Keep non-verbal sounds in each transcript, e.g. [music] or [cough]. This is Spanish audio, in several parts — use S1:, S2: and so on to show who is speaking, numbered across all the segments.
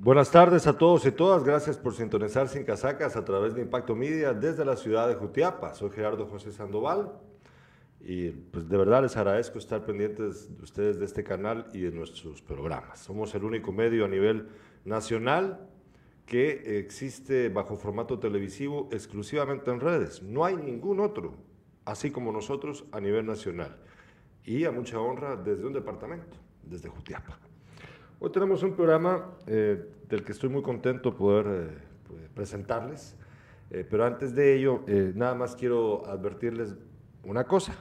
S1: Buenas tardes a todos y todas. Gracias por sintonizar Sin Casacas a través de Impacto Media desde la ciudad de Jutiapa. Soy Gerardo José Sandoval y pues de verdad les agradezco estar pendientes de ustedes de este canal y de nuestros programas. Somos el único medio a nivel nacional que existe bajo formato televisivo exclusivamente en redes. No hay ningún otro, así como nosotros a nivel nacional. Y a mucha honra desde un departamento, desde Jutiapa. Hoy tenemos un programa eh, del que estoy muy contento poder eh, pues, presentarles, eh, pero antes de ello, nada más quiero advertirles una cosa.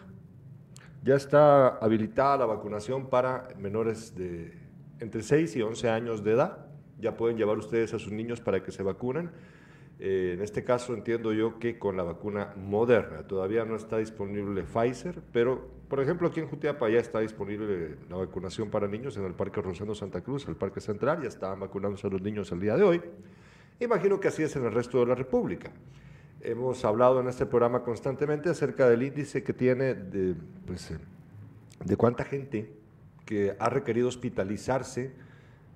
S1: Ya está habilitada la vacunación para menores de entre 6 y 11 años de edad. Ya pueden llevar ustedes a sus niños para que se vacunen. en este caso entiendo yo que con la vacuna moderna todavía no está disponible Pfizer, pero por ejemplo, aquí en Jutiapa ya está disponible la vacunación para niños en el Parque Rosendo Santa Cruz, el Parque Central, ya estaban vacunándose a los niños el día de hoy. Imagino que así es en el resto de la República. Hemos hablado en este programa constantemente acerca del índice que tiene de, pues, de cuánta gente que ha requerido hospitalizarse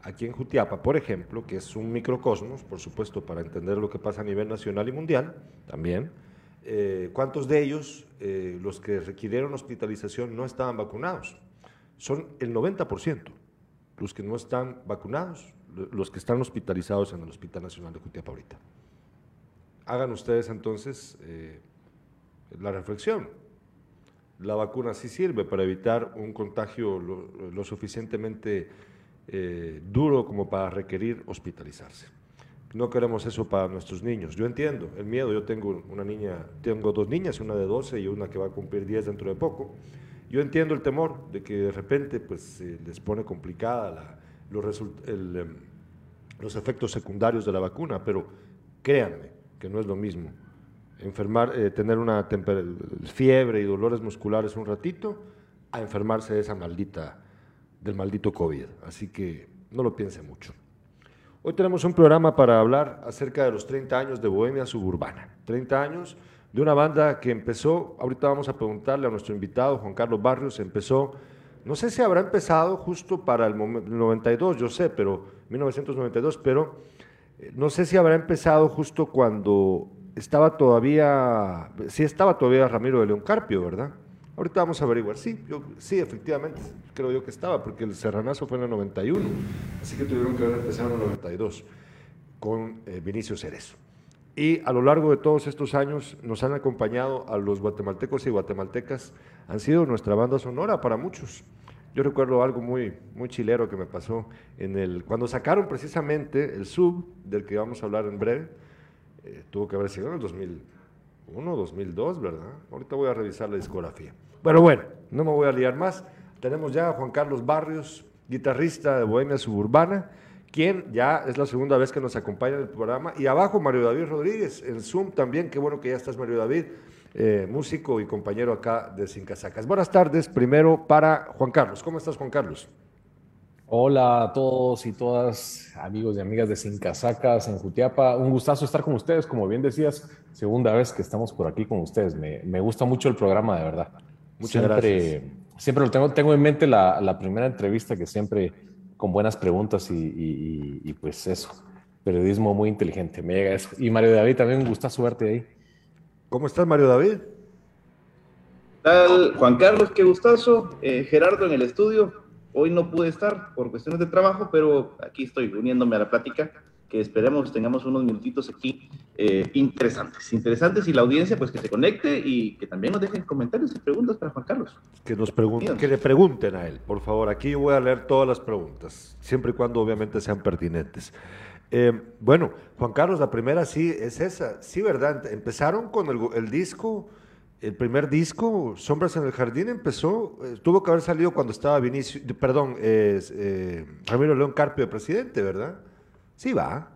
S1: aquí en Jutiapa, por ejemplo, que es un microcosmos, por supuesto, para entender lo que pasa a nivel nacional y mundial también eh, ¿cuántos de ellos, eh, los que requirieron hospitalización, no estaban vacunados? Son el 90% los que no están vacunados, los que están hospitalizados en el Hospital Nacional de Jutiapa ahorita. Hagan ustedes entonces eh, la reflexión. La vacuna sí sirve para evitar un contagio lo suficientemente duro como para requerir hospitalizarse. No queremos eso para nuestros niños. Yo entiendo el miedo. Yo tengo una niña, tengo dos niñas, una de 12 y una que va a cumplir 10 dentro de poco. Yo entiendo el temor de que de repente pues les pone complicada los, em, los efectos secundarios de la vacuna, pero créanme que no es lo mismo enfermar, eh, tener una fiebre y dolores musculares un ratito a enfermarse de esa maldita, del maldito COVID. Así que no lo piense mucho. Hoy tenemos un programa para hablar acerca de los 30 años de Bohemia Suburbana. 30 años de una banda que empezó, ahorita vamos a preguntarle a nuestro invitado, Juan Carlos Barrios, empezó, no sé si habrá empezado justo para el 92, yo sé, pero 1992, pero eh, no sé si habrá empezado justo cuando estaba todavía, sí estaba todavía Ramiro de León Carpio, ¿verdad? Ahorita vamos a averiguar. Sí, yo, sí, efectivamente, creo yo que estaba, porque el serranazo fue en el 91, así que tuvieron que haber empezado en el 92 con eh, Vinicio Cerezo. Y a lo largo de todos estos años nos han acompañado a los guatemaltecos y guatemaltecas, han sido nuestra banda sonora para muchos. Yo recuerdo algo muy, muy chilero que me pasó en el, cuando sacaron precisamente el sub, del que vamos a hablar en breve, eh, tuvo que haber sido en el 2000, 2001, 2002, ¿verdad? Ahorita voy a revisar la discografía. Pero bueno, no me voy a liar más. Tenemos ya a Juan Carlos Barrios, guitarrista de Bohemia Suburbana, quien ya es la segunda vez que nos acompaña en el programa. Y abajo Mario David Rodríguez, en Zoom también. Qué bueno que ya estás, Mario David, eh, músico y compañero acá de Sin Casacas. Buenas tardes, primero para Juan Carlos. ¿Cómo estás, Juan Carlos?
S2: Hola a todos y todas, amigos y amigas de Sin Casacas en Jutiapa. Un gustazo estar con ustedes, como bien decías, segunda vez que estamos por aquí con ustedes. Me, gusta mucho el programa, de verdad.
S1: Muchas gracias.
S2: Siempre lo tengo, tengo en mente la, primera entrevista que siempre con buenas preguntas y, pues eso, periodismo muy inteligente. Me llega eso. Y Mario David, también un gustazo verte ahí.
S1: ¿Cómo estás, Mario David?
S3: tal, Juan Carlos? Qué gustazo. Eh, Gerardo en el estudio Hoy no pude estar por cuestiones de trabajo, pero aquí estoy uniéndome a la plática, que esperemos tengamos unos minutitos aquí eh, interesantes, interesantes y la audiencia pues que se conecte y que también nos dejen comentarios y preguntas para Juan Carlos.
S1: Que nos pregunten, que le pregunten a él, por favor. Aquí yo voy a leer todas las preguntas, siempre y cuando obviamente sean pertinentes. Eh, bueno, Juan Carlos, la primera sí es esa, sí, ¿verdad? Empezaron con el, el disco el primer disco, Sombras en el Jardín, empezó, eh, tuvo que haber salido cuando estaba Vinicio, perdón, eh, Ramiro León Carpio de presidente, ¿verdad? Sí, va.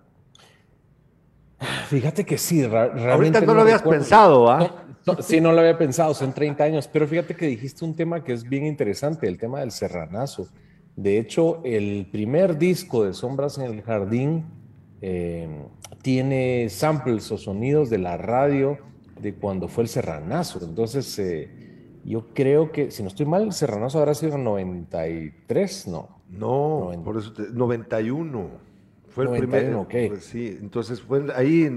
S1: [sighs]
S2: Fíjate que sí,
S1: Ahorita no, lo habías pensado, ¿ah?
S2: sí, no lo había pensado, son 30 años, pero fíjate que dijiste un tema que es bien interesante, el tema del serranazo. De hecho, el primer disco de Sombras en el Jardín eh, tiene samples o sonidos de la radio de cuando fue el Serranazo. Entonces, eh, yo creo que, si no estoy mal, el Serranazo habrá sido en 93, no.
S1: No, por eso 91 Fue el primero. Okay. Pues sí, entonces fue ahí,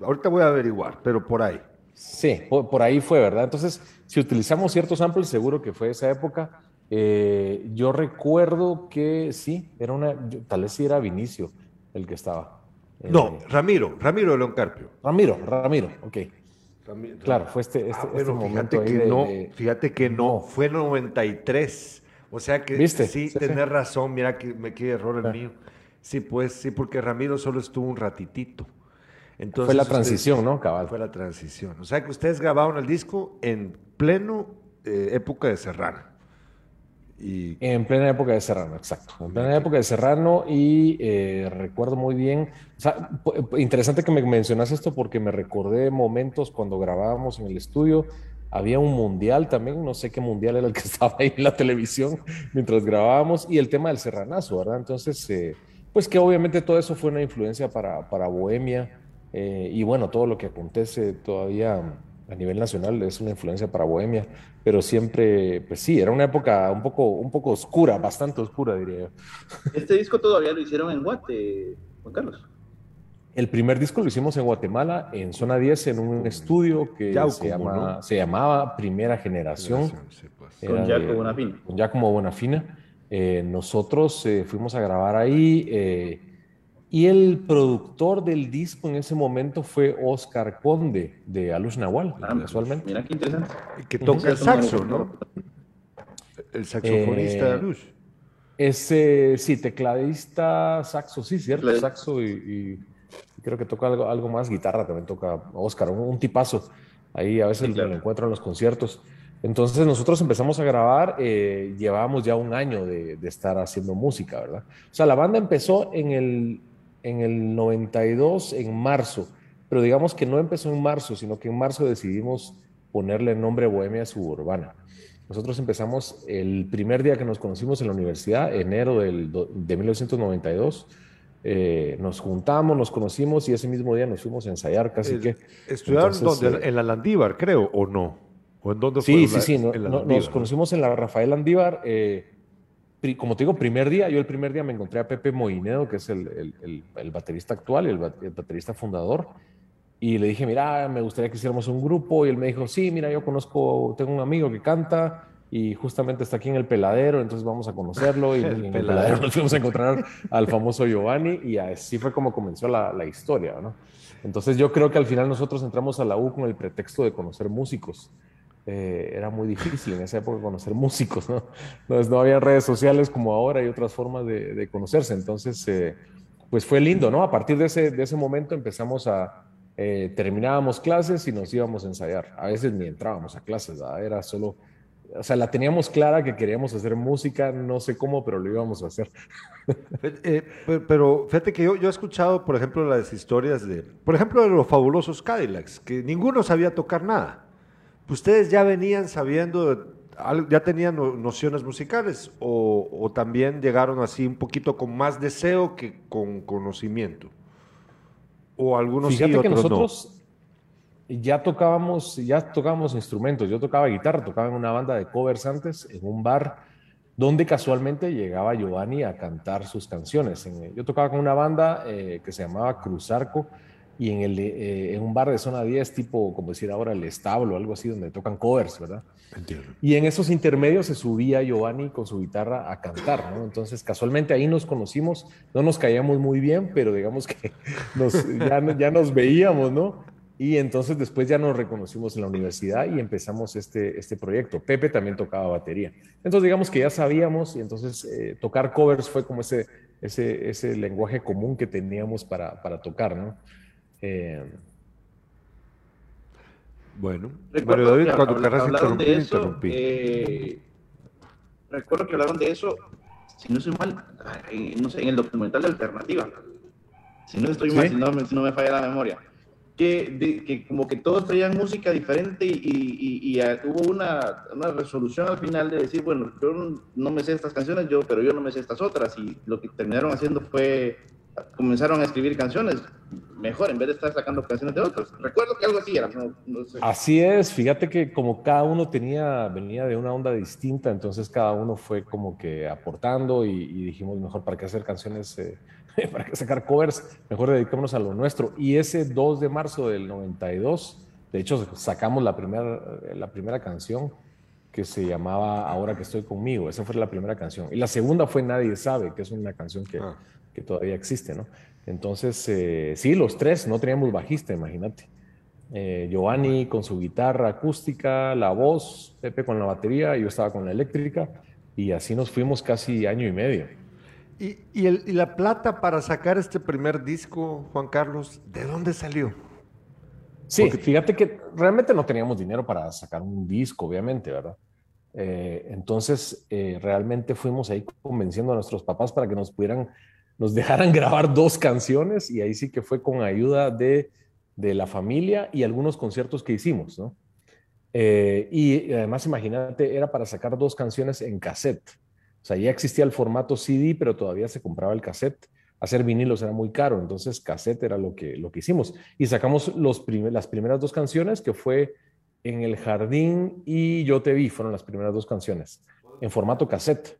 S1: ahorita voy a averiguar, pero por ahí.
S2: Sí, por, ahí fue, ¿verdad? Entonces, si utilizamos ciertos samples, seguro que fue esa época. Eh, yo recuerdo que sí, era una, tal vez sí era Vinicio el que estaba.
S1: no, eh, Ramiro, Ramiro de León Carpio.
S2: Ramiro, Ramiro, ok. Claro, fue este, este, ah, este momento
S1: fíjate que no, fíjate que no, fue 93. O sea que ¿Viste? sí, tenés razón, mira que me quedé error el mío. Sí, pues sí, porque Ramiro solo estuvo un ratitito.
S2: Entonces, fue la transición, ¿no, cabal?
S1: Fue la transición. O sea que ustedes grabaron el disco en pleno eh, época de Serrano.
S2: Y... En plena época de Serrano, exacto. En plena época de Serrano y eh, recuerdo muy bien, o sea, interesante que me mencionas esto porque me recordé momentos cuando grabábamos en el estudio, había un mundial también, no sé qué mundial era el que [laughs] estaba ahí en la televisión mientras grabábamos y el tema del serranazo, ¿verdad? Entonces, eh, pues que obviamente todo eso fue una influencia para, para Bohemia eh, y bueno, todo lo que acontece todavía a nivel nacional es una influencia para Bohemia, pero siempre, pues sí, era una época un poco, un poco oscura, bastante oscura, diría yo.
S3: Este disco todavía lo hicieron en Guate, Juan Carlos.
S2: El primer disco lo hicimos en Guatemala, en Zona 10, en un estudio que se, llama, se, llamaba Primera Generación.
S3: Pues. Con Jacobo Bonafina.
S2: Con Giacomo Bonafina. Eh, nosotros eh, fuimos a grabar ahí eh, y el productor del disco en ese momento fue Oscar Conde de Alus Nahual, ah, casualmente.
S3: Mira qué interesante.
S1: Que toca el saxo, ¿no? El saxofonista de Alus.
S2: Ese, sí, tecladista, saxo, sí, cierto, saxo y, creo que toca algo, algo más, guitarra también toca Oscar, un, tipazo. Ahí a veces lo encuentro en los conciertos. Entonces nosotros empezamos a grabar, eh, llevábamos ya un año de, de, estar haciendo música, ¿verdad? O sea, la banda empezó en el, en el 92, en marzo, pero digamos que no empezó en marzo, sino que en marzo decidimos ponerle el nombre Bohemia Suburbana. Nosotros empezamos el primer día que nos conocimos en la universidad, enero del, de 1992. Eh, nos juntamos, nos conocimos y ese mismo día nos fuimos a ensayar casi que.
S1: ¿Estudiaron dónde? Eh, ¿En la Landívar, creo, o no? ¿O en dónde
S2: sí, Sí, sí, nos conocimos en la Rafael Landívar. Eh, como te digo, primer día, yo el primer día me encontré a Pepe Moinedo, que es el, el, el, baterista actual, el, baterista fundador, y le dije, mira, me gustaría que hiciéramos un grupo, y él me dijo, sí, mira, yo conozco, tengo un amigo que canta, y justamente está aquí en el peladero, entonces vamos a conocerlo, y [laughs] en el peladero nos fuimos a encontrar al famoso Giovanni, y así fue como comenzó la, la historia, ¿no? Entonces yo creo que al final nosotros entramos a la U con el pretexto de conocer músicos. Eh, era muy difícil en esa época conocer músicos, ¿no? Entonces no había redes sociales como ahora y otras formas de, conocerse. Entonces, eh, pues fue lindo, ¿no? A partir de ese, de ese momento empezamos a, eh, terminábamos clases y nos íbamos a ensayar. A veces ni entrábamos a clases, era solo, o sea, la teníamos clara que queríamos hacer música, no sé cómo, pero lo íbamos a hacer.
S1: pero fíjate que yo, yo he escuchado, por ejemplo, las historias de, por ejemplo, de los fabulosos Cadillacs, que ninguno sabía tocar nada. ¿Ustedes ya venían sabiendo, ya tenían nociones musicales o, también llegaron así un poquito con más deseo que con conocimiento? ¿O algunos
S2: Fíjate sí, que nosotros ya tocábamos, ya tocábamos instrumentos. Yo tocaba guitarra, tocaba en una banda de covers antes, en un bar donde casualmente llegaba Giovanni a cantar sus canciones. Yo tocaba con una banda eh, que se llamaba Cruzarco y en, el, eh, en un bar de zona 10, tipo, como decir ahora, el establo, algo así, donde tocan covers, ¿verdad? Entiendo. Y en esos intermedios se subía Giovanni con su guitarra a cantar, ¿no? Entonces, casualmente ahí nos conocimos, no nos caíamos muy bien, pero digamos que [laughs] nos, ya, ya nos veíamos, ¿no? Y entonces después ya nos reconocimos en la universidad y empezamos este, este proyecto. Pepe también tocaba batería. Entonces digamos que ya sabíamos y entonces eh, tocar covers fue como ese, ese, ese lenguaje común que teníamos para, para tocar, ¿no? Eh,
S1: bueno,
S3: recuerdo Mario David, cuando querrás interrumpir, interrumpí. Eh, recuerdo que hablaron de eso, si no soy mal, en, no sé, en el documental de Alternativa. Si no estoy mal, si no, si no, me falla la memoria. Que, que, como que todos traían música diferente y, y, y, hubo una, una, resolución al final de decir, bueno, yo no me sé estas canciones, yo, pero yo no me sé estas otras. Y lo que terminaron haciendo fue comenzaron a escribir canciones mejor en vez de estar sacando canciones de otros. Recuerdo que algo así era.
S2: Así es, fíjate que como cada uno tenía, venía de una onda distinta, entonces cada uno fue como que aportando y, dijimos mejor para qué hacer canciones eh, [laughs] ¿para qué sacar covers? Mejor dedicémonos a lo nuestro. Y ese 2 de marzo del 92, de hecho, sacamos la primera, la primera canción que se llamaba Ahora que estoy conmigo. Esa fue la primera canción. Y la segunda fue Nadie sabe, que es una canción que, ah. Que todavía existe, ¿no? Entonces, eh, sí, los tres, no teníamos bajista, imagínate. Eh, Giovanni con su guitarra acústica, la voz, Pepe con la batería, yo estaba con la eléctrica y así nos fuimos casi año y medio.
S1: ¿Y, y, la plata para sacar este primer disco, Juan Carlos, de dónde salió?
S2: Sí, fíjate que realmente no teníamos dinero para sacar un disco, obviamente, ¿verdad? Eh, entonces, eh, realmente fuimos ahí convenciendo a nuestros papás para que nos pudieran, nos dejaran grabar dos canciones y ahí sí que fue con ayuda de de la familia y algunos conciertos que hicimos, ¿no? Eh, y además, imagínate, era para sacar dos canciones en cassette. O sea, ya existía el formato CD, pero todavía se compraba el cassette. Hacer vinilos era muy caro, entonces cassette era lo que, lo que hicimos. Y sacamos los las primeras dos canciones, que fue En el Jardín y Yo Te Vi, fueron las primeras dos canciones, en formato cassette.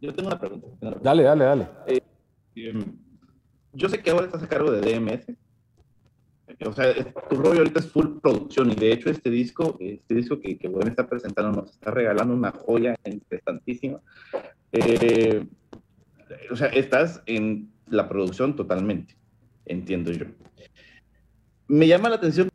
S3: Yo tengo una pregunta.
S2: Dale, dale, dale.
S3: Eh, em, yo sé que ahora estás a cargo de DMS. O sea, tu rollo ahorita es full producción y de hecho este disco, este disco que, que a está presentando nos está regalando una joya interesantísima. Eh, o sea, estás en la producción totalmente, entiendo yo. Me llama la atención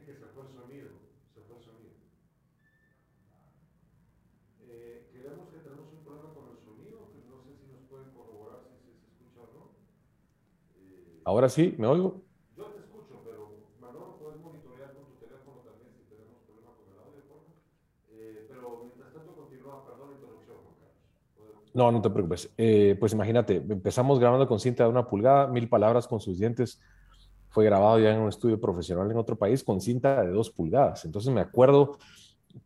S1: que se fue el sonido, se fue el sonido. Eh, creemos que tenemos un problema con el sonido, que no sé si nos pueden corroborar si, se escucha o no.
S2: Eh, Ahora sí, ¿me oigo?
S1: Yo te escucho, pero Manolo, puedes monitorear con tu teléfono también si tenemos problema con el audio, eh, pero mientras tanto continúa, perdón la interrupción, Juan Carlos.
S2: No, no te preocupes. Eh, pues imagínate, empezamos grabando con cinta de una pulgada, mil palabras con sus dientes fue grabado ya en un estudio profesional en otro país con cinta de dos pulgadas. Entonces me acuerdo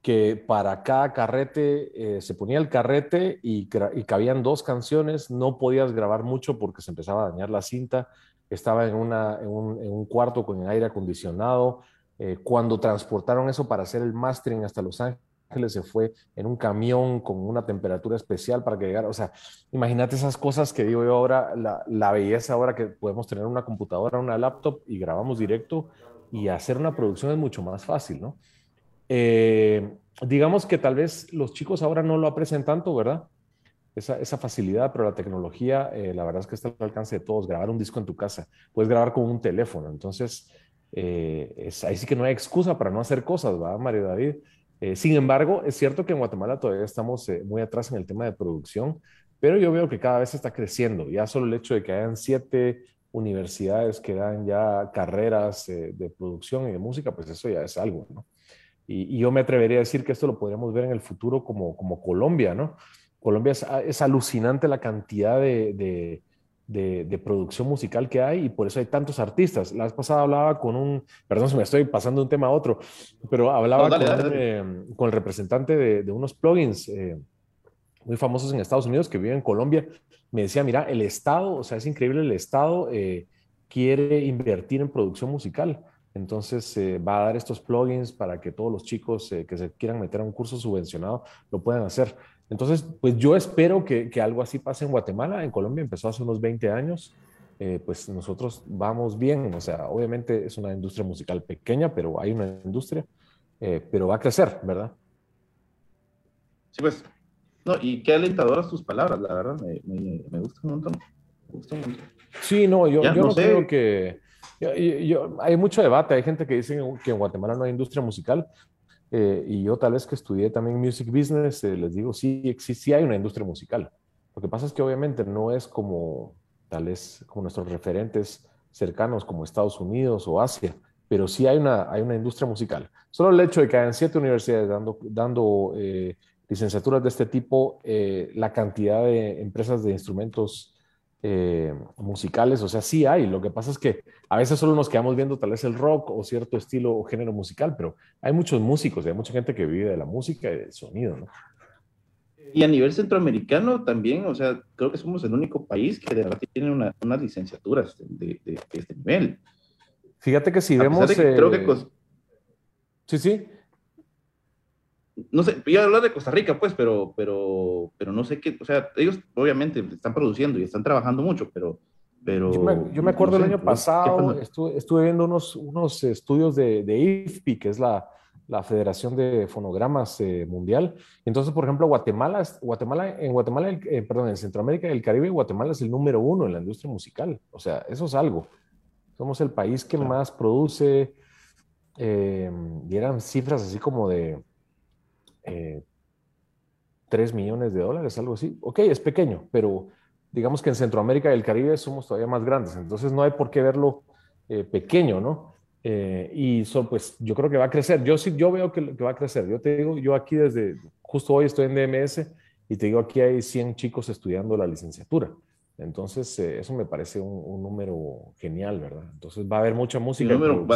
S2: que para cada carrete eh, se ponía el carrete y, cabían dos canciones, no podías grabar mucho porque se empezaba a dañar la cinta, estaba en, un, cuarto con aire acondicionado. Eh, cuando transportaron eso para hacer el mastering hasta Los Ángeles, Ángeles se fue en un camión con una temperatura especial para que llegara. O sea, imagínate esas cosas que digo yo ahora, la, belleza ahora que podemos tener una computadora, una laptop y grabamos directo y hacer una producción es mucho más fácil, ¿no? Eh, digamos que tal vez los chicos ahora no lo aprecian tanto, ¿verdad? Esa, esa facilidad, pero la tecnología, eh, la verdad es que está al alcance de todos. Grabar un disco en tu casa, puedes grabar con un teléfono. Entonces, eh, es, ahí sí que no hay excusa para no hacer cosas, ¿verdad, Mario David? Eh, sin embargo, es cierto que en Guatemala todavía estamos eh, muy atrás en el tema de producción, pero yo veo que cada vez está creciendo. Ya solo el hecho de que hayan siete universidades que dan ya carreras eh, de producción y de música, pues eso ya es algo. Y, yo me atrevería a decir que esto lo podríamos ver en el futuro como, como Colombia, ¿no? Colombia es, es alucinante la cantidad de, producción musical que hay y por eso hay tantos artistas. La vez pasada hablaba con un, perdón, [laughs] me estoy pasando de un tema a otro, pero hablaba eh, con, el representante de, unos plugins eh, muy famosos en Estados Unidos que viven en Colombia. Me decía, mira, el Estado, o sea, es increíble, el Estado eh, quiere invertir en producción musical. Entonces eh, va a dar estos plugins para que todos los chicos que se quieran meter a un curso subvencionado lo puedan hacer. Entonces, pues yo espero que, que algo así pase en Guatemala. En Colombia empezó hace unos 20 años. Eh, pues nosotros vamos bien. O sea, obviamente es una industria musical pequeña, pero hay una industria, pero va a crecer, ¿verdad?
S3: Sí, pues. No, y qué alentadoras tus palabras, la verdad, me, me, me gusta un montón. Me gusta un montón.
S2: Sí, no, yo, yo no, creo que... Yo, hay mucho debate, hay gente que dice que en Guatemala no hay industria musical, eh, y yo tal vez que estudié también music business, eh, les digo, sí, sí, sí hay una industria musical. Lo que pasa es que obviamente no es como tal vez como nuestros referentes cercanos como Estados Unidos o Asia, pero sí hay una, hay una industria musical. Solo el hecho de que hayan siete universidades dando, dando eh, licenciaturas de este tipo, la cantidad de empresas de instrumentos eh, musicales, o sea, sí hay. Lo que pasa es que a veces solo nos quedamos viendo tal vez el rock o cierto estilo o género musical, pero hay muchos músicos, hay mucha gente que vive de la música y del sonido, ¿no?
S3: Y a nivel centroamericano también, o sea, creo que somos el único país que de verdad tiene una, unas licenciaturas de, este nivel.
S2: Fíjate que si vemos... creo que... Eh, sí, sí
S3: no sé, a hablar de Costa Rica, pues, pero, pero, pero no sé qué, o sea, ellos obviamente están produciendo y están trabajando mucho, pero... pero
S2: yo, me, acuerdo el año pasado, estuve, viendo unos, unos estudios de, de IFPI, que es la, la Federación de Fonogramas eh, Mundial. Entonces, por ejemplo, Guatemala, Guatemala en Guatemala, eh, perdón, en Centroamérica y el Caribe, Guatemala es el número uno en la industria musical. O sea, eso es algo. Somos el país que más produce, eh, y eran cifras así como de 3 eh, millones de dólares, algo así. Ok, es pequeño, pero digamos que en Centroamérica y el Caribe somos todavía más grandes, entonces no hay por qué verlo eh, pequeño, ¿no? Eh, y son, pues yo creo que va a crecer. Yo sí, yo veo que, que, va a crecer. Yo te digo, yo aquí desde, justo hoy estoy en DMS y te digo, aquí hay 100 chicos estudiando la licenciatura. Entonces, eso me parece un, número genial, ¿verdad? Entonces va a haber mucha música.
S3: Número,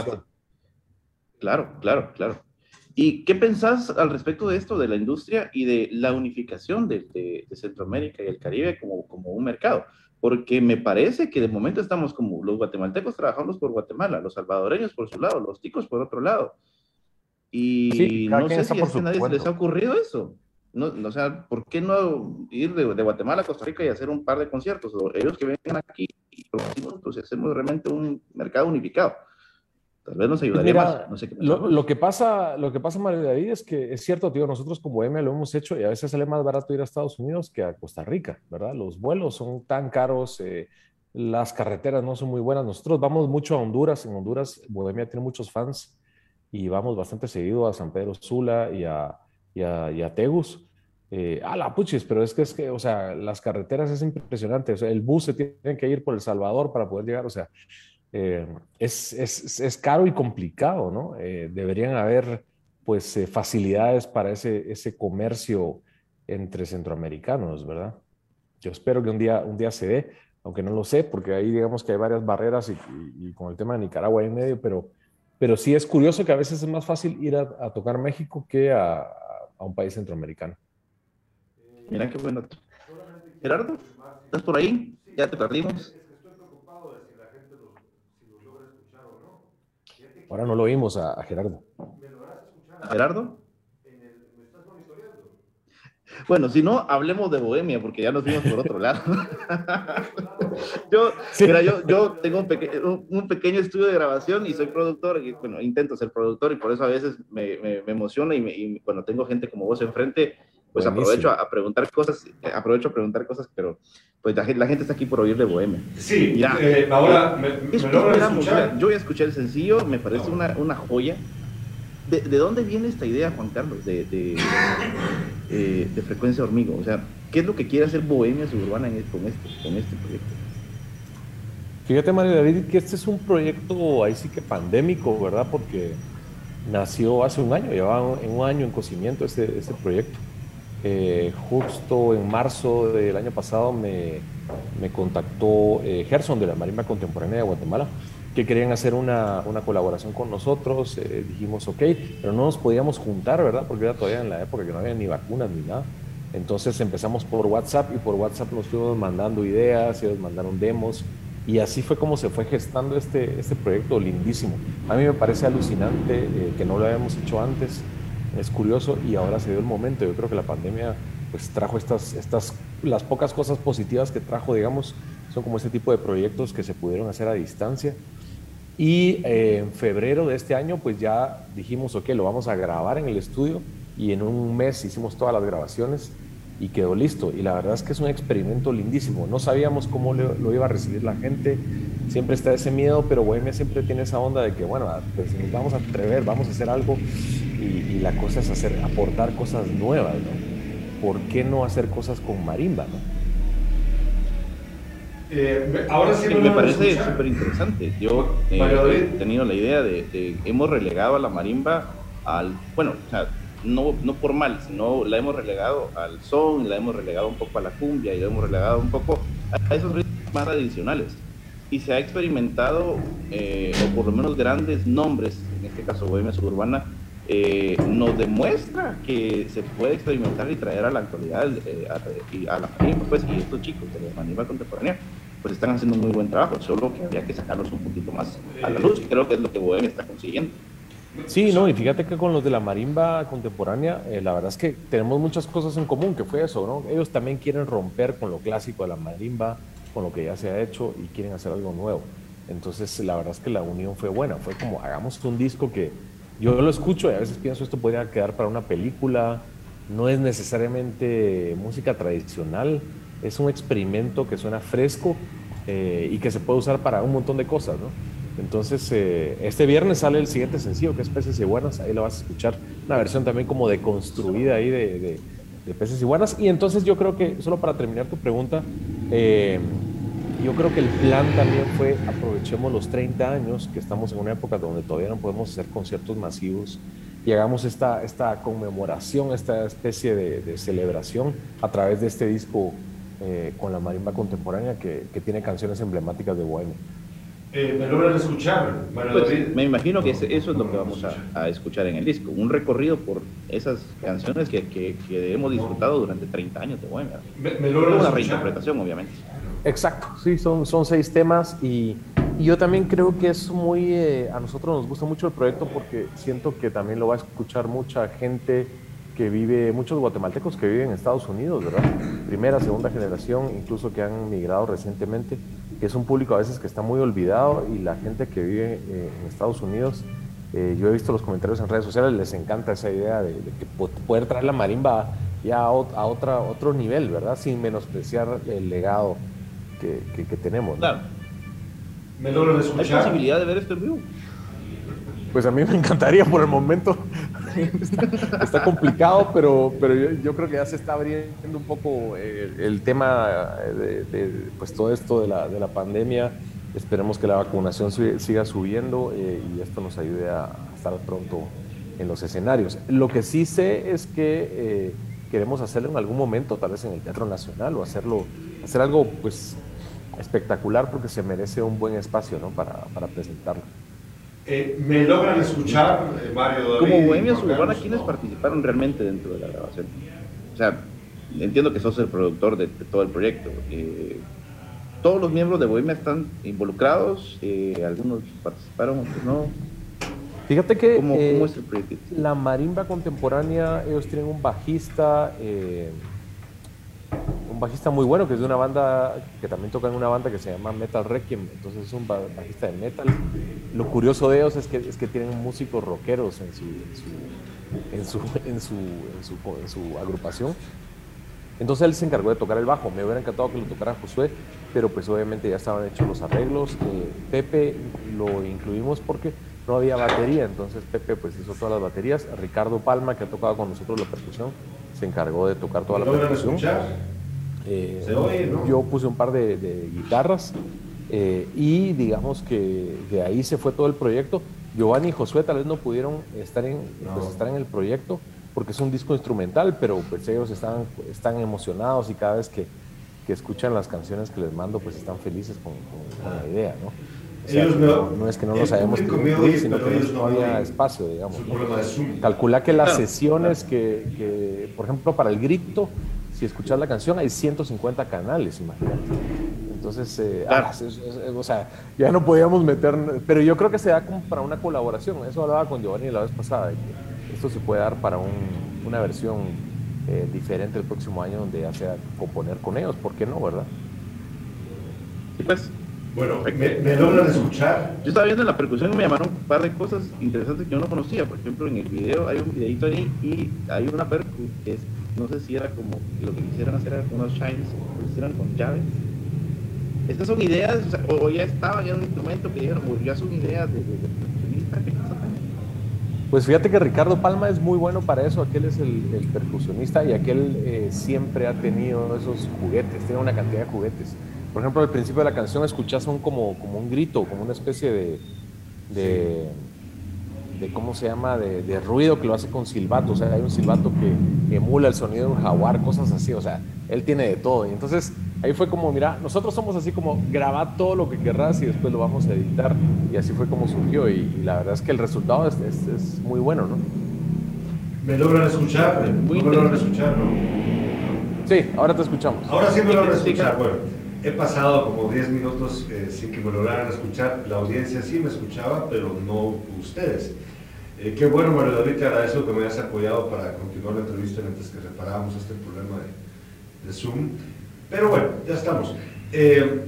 S3: claro, claro, claro. ¿Y qué pensás al respecto de esto, de la industria y de la unificación de, Centroamérica y el Caribe como, como, un mercado? Porque me parece que de momento estamos como los guatemaltecos trabajando por Guatemala, los salvadoreños por su lado, los ticos por otro lado. Y no sé si a nadie se les ha ocurrido eso. No, o sea, ¿por qué no ir de, Guatemala a Costa Rica y hacer un par de conciertos? O ellos que vengan aquí y pues hacemos realmente un mercado unificado. Tal vez nos ayudaría más. No sé qué
S2: lo, que pasa, lo que pasa, María David, es que es cierto, tío, nosotros como M lo hemos hecho y a veces sale más barato ir a Estados Unidos que a Costa Rica, ¿verdad? Los vuelos son tan caros, eh, las carreteras no son muy buenas. Nosotros vamos mucho a Honduras. En Honduras, Bohemia tiene muchos fans y vamos bastante seguido a San Pedro Sula y a, y a, Tegus. Eh, a la puchis, pero es que es que, o sea, las carreteras es impresionante. O sea, el bus se tiene que ir por El Salvador para poder llegar. O sea, eh, es, es, es, caro y complicado, ¿no? Eh, deberían haber, pues, eh, facilidades para ese, ese comercio entre centroamericanos, ¿verdad? Yo espero que un día, un día se dé, aunque no lo sé, porque ahí digamos que hay varias barreras y, y, con el tema de Nicaragua en medio, pero, pero sí es curioso que a veces es más fácil ir a, a tocar México que a, a, un país centroamericano.
S3: Mira qué bueno. Gerardo, ¿estás por ahí? Ya te perdimos.
S2: Ahora no lo oímos a, Gerardo.
S3: ¿A Gerardo? Bueno, si no, hablemos de Bohemia, porque ya nos vimos por otro lado. [laughs] yo, mira, yo, yo tengo un, un, pequeño estudio de grabación y soy productor, y bueno, intento ser productor y por eso a veces me, me, emociona y, y, cuando tengo gente como vos enfrente, pues aprovecho a, preguntar cosas, aprovecho a preguntar cosas, pero pues la, gente está aquí por oírle Bohemia.
S1: Sí, ya. Eh, ahora me, me
S3: escuchar. Yo voy a escuchar el sencillo, me parece una, una joya. ¿De, ¿De, dónde viene esta idea, Juan Carlos, de, de, eh, de, frecuencia hormigo? O sea, ¿qué es lo que quiere hacer Bohemia Suburbana en, con, este, con este proyecto?
S2: Fíjate, Mario David, que este es un proyecto ahí sí que pandémico, ¿verdad? Porque nació hace un año, llevaba en un año en cocimiento este, este proyecto. Eh, justo en marzo del año pasado me, me contactó eh, Gerson de la Marimba Contemporánea de Guatemala, que querían hacer una, una colaboración con nosotros. Eh, dijimos, ok, pero no nos podíamos juntar, ¿verdad? Porque era todavía en la época que no había ni vacunas ni nada. Entonces empezamos por WhatsApp y por WhatsApp nos fuimos mandando ideas, ellos mandaron demos Y así fue como se fue gestando este, este proyecto lindísimo. A mí me parece alucinante eh, que no lo habíamos hecho antes, es curioso y ahora se dio el momento. Yo creo que la pandemia pues trajo estas, estas, las pocas cosas positivas que trajo, digamos, son como este tipo de proyectos que se pudieron hacer a distancia. Y eh, en febrero de este año pues ya dijimos, ok, lo vamos a grabar en el estudio y en un mes hicimos todas las grabaciones y quedó listo. Y la verdad es que es un experimento lindísimo. No sabíamos cómo lo, iba a recibir la gente. Siempre está ese miedo, pero Bohemia siempre tiene esa onda de que, bueno, pues nos vamos a atrever, vamos a hacer algo. Y, la cosa es hacer, aportar cosas nuevas, ¿no? ¿Por qué no hacer cosas con marimba, no?
S3: Eh, ahora sí me parece súper interesante. Yo eh, he tenido la idea de, de, hemos relegado a la marimba al, bueno, o sea, no, no por mal, sino la hemos relegado al son, la hemos relegado un poco a la cumbia y la hemos relegado un poco a esos ritmos más tradicionales. Y se ha experimentado, eh, o por lo menos grandes nombres, en este caso Bohemia Suburbana, eh, nos demuestra que se puede experimentar y traer a la actualidad eh, a, la marimba, pues, y estos chicos de la marimba contemporánea, pues están haciendo un muy buen trabajo, solo que había que sacarlos un poquito más a la luz, y creo que es lo que Bohemia está consiguiendo.
S2: Sí, no, y fíjate que con los de la marimba contemporánea, eh, la verdad es que tenemos muchas cosas en común, que fue eso, ¿no? Ellos también quieren romper con lo clásico de la marimba, con lo que ya se ha hecho y quieren hacer algo nuevo. Entonces, la verdad es que la unión fue buena, fue como hagamos un disco que yo lo escucho y a veces pienso esto podría quedar para una película, no es necesariamente música tradicional, es un experimento que suena fresco eh, y que se puede usar para un montón de cosas, ¿no? Entonces, eh, este viernes sale el siguiente sencillo, que es Peces y Buenas. Ahí lo vas a escuchar. Una versión también como deconstruida ahí de, Peces y Buenas. Y entonces yo creo que, solo para terminar tu pregunta, eh, yo creo que el plan también fue aprovechemos los 30 años, que estamos en una época donde todavía no podemos hacer conciertos masivos, y hagamos esta, esta conmemoración, esta especie de, celebración a través de este disco eh, con la marimba contemporánea que, que tiene canciones emblemáticas de Bohemia.
S3: Eh, ¿Me logran escuchar? Pues, me imagino que eso es lo que vamos a, escuchar en el disco, un recorrido por esas canciones que, que, hemos disfrutado durante 30 años de Bohemia. ¿Me, Una reinterpretación, obviamente.
S2: Exacto, sí, son, son seis temas y, y yo también creo que es muy, eh, a nosotros nos gusta mucho el proyecto porque siento que también lo va a escuchar mucha gente que vive, muchos guatemaltecos que viven en Estados Unidos, ¿verdad? Primera, segunda generación, incluso que han migrado recientemente es un público a veces que está muy olvidado y la gente que vive eh, en Estados Unidos, eh, yo he visto los comentarios en redes sociales, les encanta esa idea de, que poder traer la marimba ya a, otra, otro nivel, ¿verdad? Sin menospreciar el legado que, que, tenemos.
S3: Claro. ¿Me logro escuchar? ¿Hay posibilidad de ver esto en vivo?
S2: Pues a mí me encantaría por el momento. está, complicado, pero, pero yo, creo que ya se está abriendo un poco eh, el, tema de, pues todo esto de la, de la, pandemia. Esperemos que la vacunación siga subiendo eh, y esto nos ayude a estar pronto en los escenarios. Lo que sí sé es que eh, queremos hacerlo en algún momento, tal vez en el Teatro Nacional o hacerlo, hacer algo pues espectacular porque se merece un buen espacio ¿no? para, para presentarlo.
S3: Eh, ¿Me logran escuchar, eh, Mario David? Como Bohemia Suburbana, ¿quiénes participaron realmente dentro de la grabación? O sea, entiendo que sos el productor de, todo el proyecto. Eh, ¿Todos los miembros de Bohemia están involucrados? ¿Algunos participaron, otros no?
S2: Fíjate que ¿Cómo, es el proyecto? la marimba contemporánea, ellos tienen un bajista un bajista muy bueno que es de una banda que también toca en una banda que se llama Metal Requiem, entonces es un bajista de metal. Lo curioso de ellos es que, es que tienen músicos rockeros en su, [laughs] en su, en su, en su, agrupación. Entonces él se encargó de tocar el bajo. Me hubiera encantado que lo tocara Josué, pero pues obviamente ya estaban hechos los arreglos. Eh, Pepe lo incluimos porque no había batería, entonces Pepe pues hizo todas las baterías. Ricardo Palma, que ha tocado con nosotros la percusión, se encargó de tocar toda la percusión. Eh, yo puse un par de, guitarras eh, y digamos que de ahí se fue todo el proyecto. Giovanni y Josué tal vez no pudieron estar en, pues, estar en el proyecto porque es un disco instrumental, pero pues ellos están, están emocionados y cada vez que, que escuchan las canciones que les mando pues están felices con, la idea, ¿no? No, es que no hayamos incluir, sino que no había espacio, digamos. Calcula que las sesiones que, que, por ejemplo, para el grito, si escuchas la canción, hay 150 canales, imagínate. Entonces, eh, ah, o sea, ya no podíamos meter, pero yo creo que se da como para una colaboración. Eso hablaba con Giovanni la vez pasada, de que esto se puede dar para una versión eh, diferente el próximo año donde ya sea componer con ellos, ¿por qué no, verdad?
S3: Sí, pues.
S1: Bueno, ¿me, me logran escuchar?
S3: Yo estaba viendo en la percusión y me llamaron un par de cosas interesantes que yo no conocía. Por ejemplo, en el video hay un videito ahí y hay una percu que es no sé si era como lo que quisieran hacer era unos shines, lo hicieran con llaves. Estas son ideas, o, ya estaba ya un instrumento que dijeron, o ya son ideas de, percusionista, ¿qué pasa
S2: Pues fíjate que Ricardo Palma es muy bueno para eso, aquel es el, percusionista y aquel eh, siempre ha tenido esos juguetes, tiene una cantidad de juguetes. Por ejemplo, al principio de la canción escuchas un, como, como un grito, como una especie de, de de cómo se llama, de, ruido que lo hace con silbato, o sea, hay un silbato que emula el sonido de un jaguar, cosas así, o sea, él tiene de todo. Y entonces ahí fue como, mira, nosotros somos así como, graba todo lo que querrás y después lo vamos a editar. Y así fue como surgió y, la verdad es que el resultado es, es, muy bueno, ¿no?
S1: ¿Me logran escuchar? ¿Me logran escuchar, no?
S2: Sí, ahora te escuchamos.
S1: Ahora sí me logran escuchar, bueno. He pasado como 10 minutos eh, sin que me lograran escuchar. La audiencia sí me escuchaba, pero no ustedes. Eh, qué bueno, Mario David, te agradezco que me hayas apoyado para continuar la entrevista antes que reparábamos este problema de, Zoom. Pero bueno, ya estamos. Eh,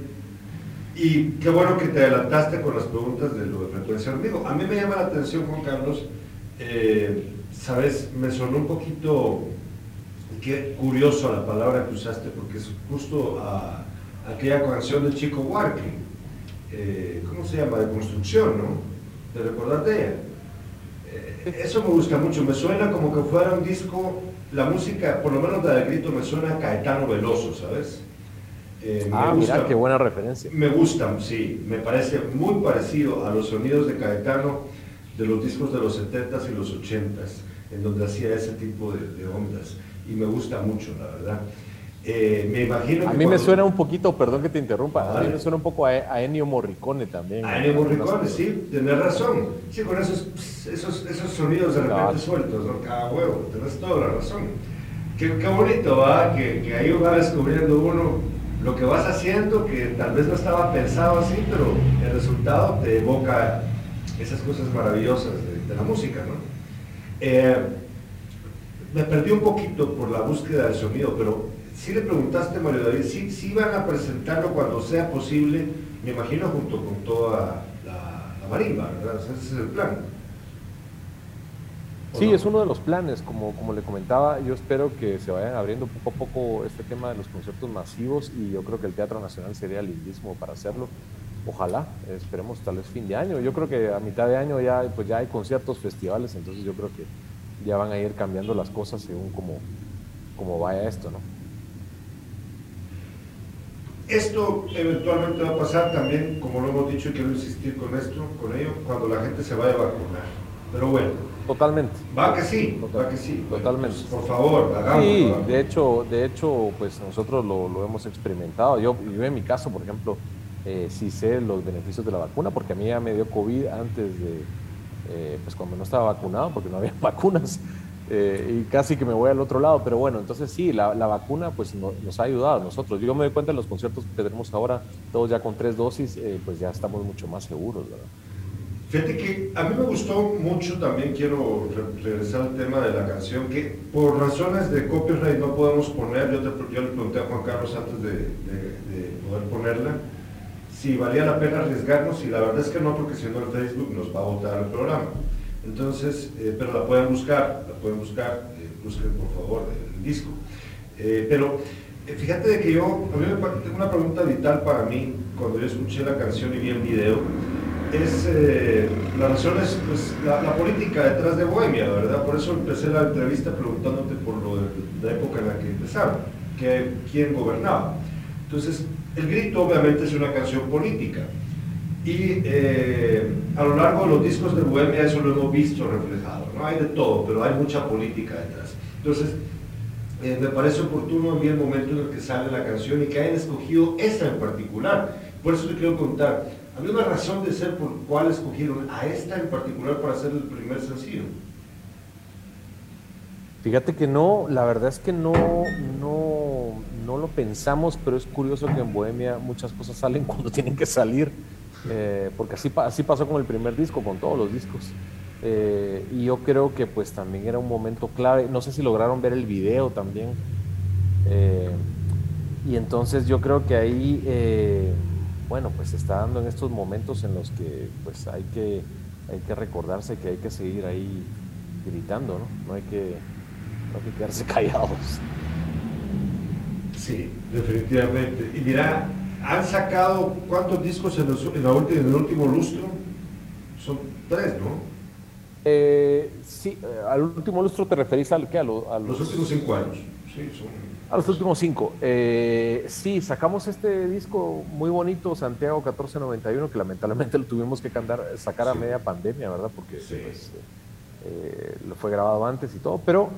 S1: y qué bueno que te adelantaste con las preguntas de lo de frecuencia Digo, A mí me llama la atención, Juan Carlos, sabes, me sonó un poquito qué curioso la palabra que usaste, porque es justo a, aquella canción del chico Huarque, ¿cómo se llama? De construcción, ¿no? ¿Te recordás de ella? eso me gusta mucho, me suena como que fuera un disco, la música, por lo menos la del grito, me suena a Caetano Veloso, ¿sabes?
S2: Eh, ah, mira, qué buena referencia.
S1: Me gusta, sí, me parece muy parecido a los sonidos de Caetano de los discos de los 70s y los 80s, en donde hacía ese tipo de, de ondas, y me gusta mucho, la verdad. Eh, me imagino
S2: a mí me suena un poquito, perdón que te interrumpa, a mí me suena un poco a, Ennio Morricone también.
S1: A Ennio Morricone, sí, tenés razón. Sí, con esos, esos, esos sonidos de repente sueltos, ¿no? Cada huevo, tenés toda la razón. Qué, qué bonito, ¿va? Que, que, ahí va descubriendo uno lo que vas haciendo, que tal vez no estaba pensado así, pero el resultado te evoca esas cosas maravillosas de, la música, ¿no? Eh, me perdí un poquito por la búsqueda del sonido, pero si le preguntaste, Mario David, si, si van a presentarlo cuando sea posible, me imagino junto con toda la, marimba, ¿verdad? Ese es el plan.
S2: Sí, es uno de los planes, como, como le comentaba, yo espero que se vayan abriendo poco a poco este tema de los conciertos masivos y yo creo que el Teatro Nacional sería lindísimo para hacerlo. Ojalá, esperemos tal vez fin de año. Yo creo que a mitad de año ya, pues ya hay conciertos, festivales, entonces yo creo que ya van a ir cambiando las cosas según como, como vaya esto, ¿no?
S1: Esto eventualmente va a pasar también, como lo hemos dicho y quiero insistir con esto, con ello, cuando la gente se vaya a vacunar. Pero bueno.
S2: Totalmente.
S1: Va que sí, va que sí.
S2: Totalmente.
S1: Pues, por favor, hagamos.
S2: Sí, de hecho, de hecho, pues nosotros lo, lo hemos experimentado. Yo, yo, en mi caso, por ejemplo, eh, sí sé los beneficios de la vacuna, porque a mí ya me dio COVID antes de, eh, pues cuando no estaba vacunado, porque no había [laughs] vacunas. Eh, y casi que me voy al otro lado, pero bueno, entonces sí, la, vacuna pues nos ha ayudado a nosotros. Yo me doy cuenta en los conciertos que tenemos ahora, todos ya con tres dosis, eh, pues ya estamos mucho más seguros, ¿verdad?
S1: Fíjate que a mí me gustó mucho, también quiero regresar al tema de la canción, que por razones de copyright no podemos poner, yo, yo le pregunté a Juan Carlos antes de, de, poder ponerla, si valía la pena arriesgarnos, y la verdad es que no, porque si no el Facebook nos va a votar el programa. Entonces, eh, pero la pueden buscar, la pueden buscar, eh, busquen por favor el, disco. Eh, pero fíjate de que yo, a mí me, tengo una pregunta vital para mí cuando yo escuché la canción y vi el video, es, la razón es pues, la, política detrás de Bohemia, ¿verdad? Por eso empecé la entrevista preguntándote por lo de la época en la que empezaron, que, quién gobernaba. Entonces, el grito obviamente es una canción política, y eh, a lo largo de los discos de Bohemia eso lo hemos visto reflejado, ¿no? Hay de todo, pero hay mucha política detrás. Entonces, eh, me parece oportuno en el momento en el que sale la canción y que hayan escogido esta en particular. Por eso te quiero contar, ¿había una razón de ser por cuál escogieron a esta en particular para hacer el primer sencillo?
S2: Fíjate que no, la verdad es que no, no, no lo pensamos, pero es curioso que en Bohemia muchas cosas salen [laughs] cuando tienen que salir, eh, porque así, así pasó con el primer disco, con todos los discos. Eh, y yo creo que pues también era un momento clave, no sé si lograron ver el video también. Eh, y entonces yo creo que ahí, bueno, pues se está dando en estos momentos en los que pues hay que, hay que recordarse que hay que seguir ahí gritando, ¿no? No hay que, no hay que quedarse [laughs] callados.
S1: Sí, definitivamente. Y mira, han sacado cuántos discos en, la última, en el último lustro? Son tres, ¿no?
S2: Eh, sí, eh, al último lustro te referís al que a, los,
S1: los, últimos cinco años. Sí, son...
S2: A los últimos cinco. Eh, sí, sacamos este disco muy bonito, Santiago 1491, que lamentablemente lo tuvimos que sacar a media pandemia, ¿verdad? Porque pues, lo fue grabado antes y todo, pero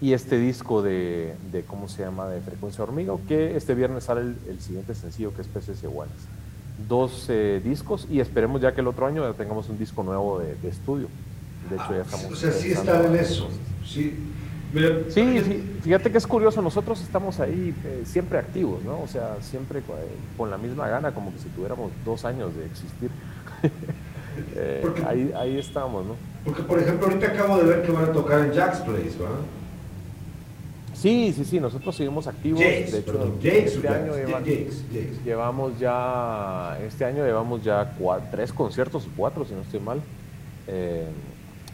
S2: y este disco de, ¿cómo se llama?, de Frecuencia Hormiga, que este viernes sale el, siguiente sencillo, que es PCS Ones. Dos eh, discos y esperemos ya que el otro año ya tengamos un disco nuevo de, estudio. De hecho, ya ah, estamos...
S1: O sea, sí están en eso. Sí.
S2: sí, fíjate que es curioso, nosotros estamos ahí eh, siempre activos, ¿no? O sea, siempre con la misma gana, como que si tuviéramos dos años de existir. [laughs] Eh, ahí, ahí estamos, ¿no?
S1: Porque, por ejemplo, ahorita acabo de ver que van a tocar en Jack's Place, ¿verdad?
S2: Sí, sí, sí, nosotros seguimos activos. de hecho, este año llevamos ya, este año llevamos ya tres conciertos, cuatro si no estoy mal. Eh,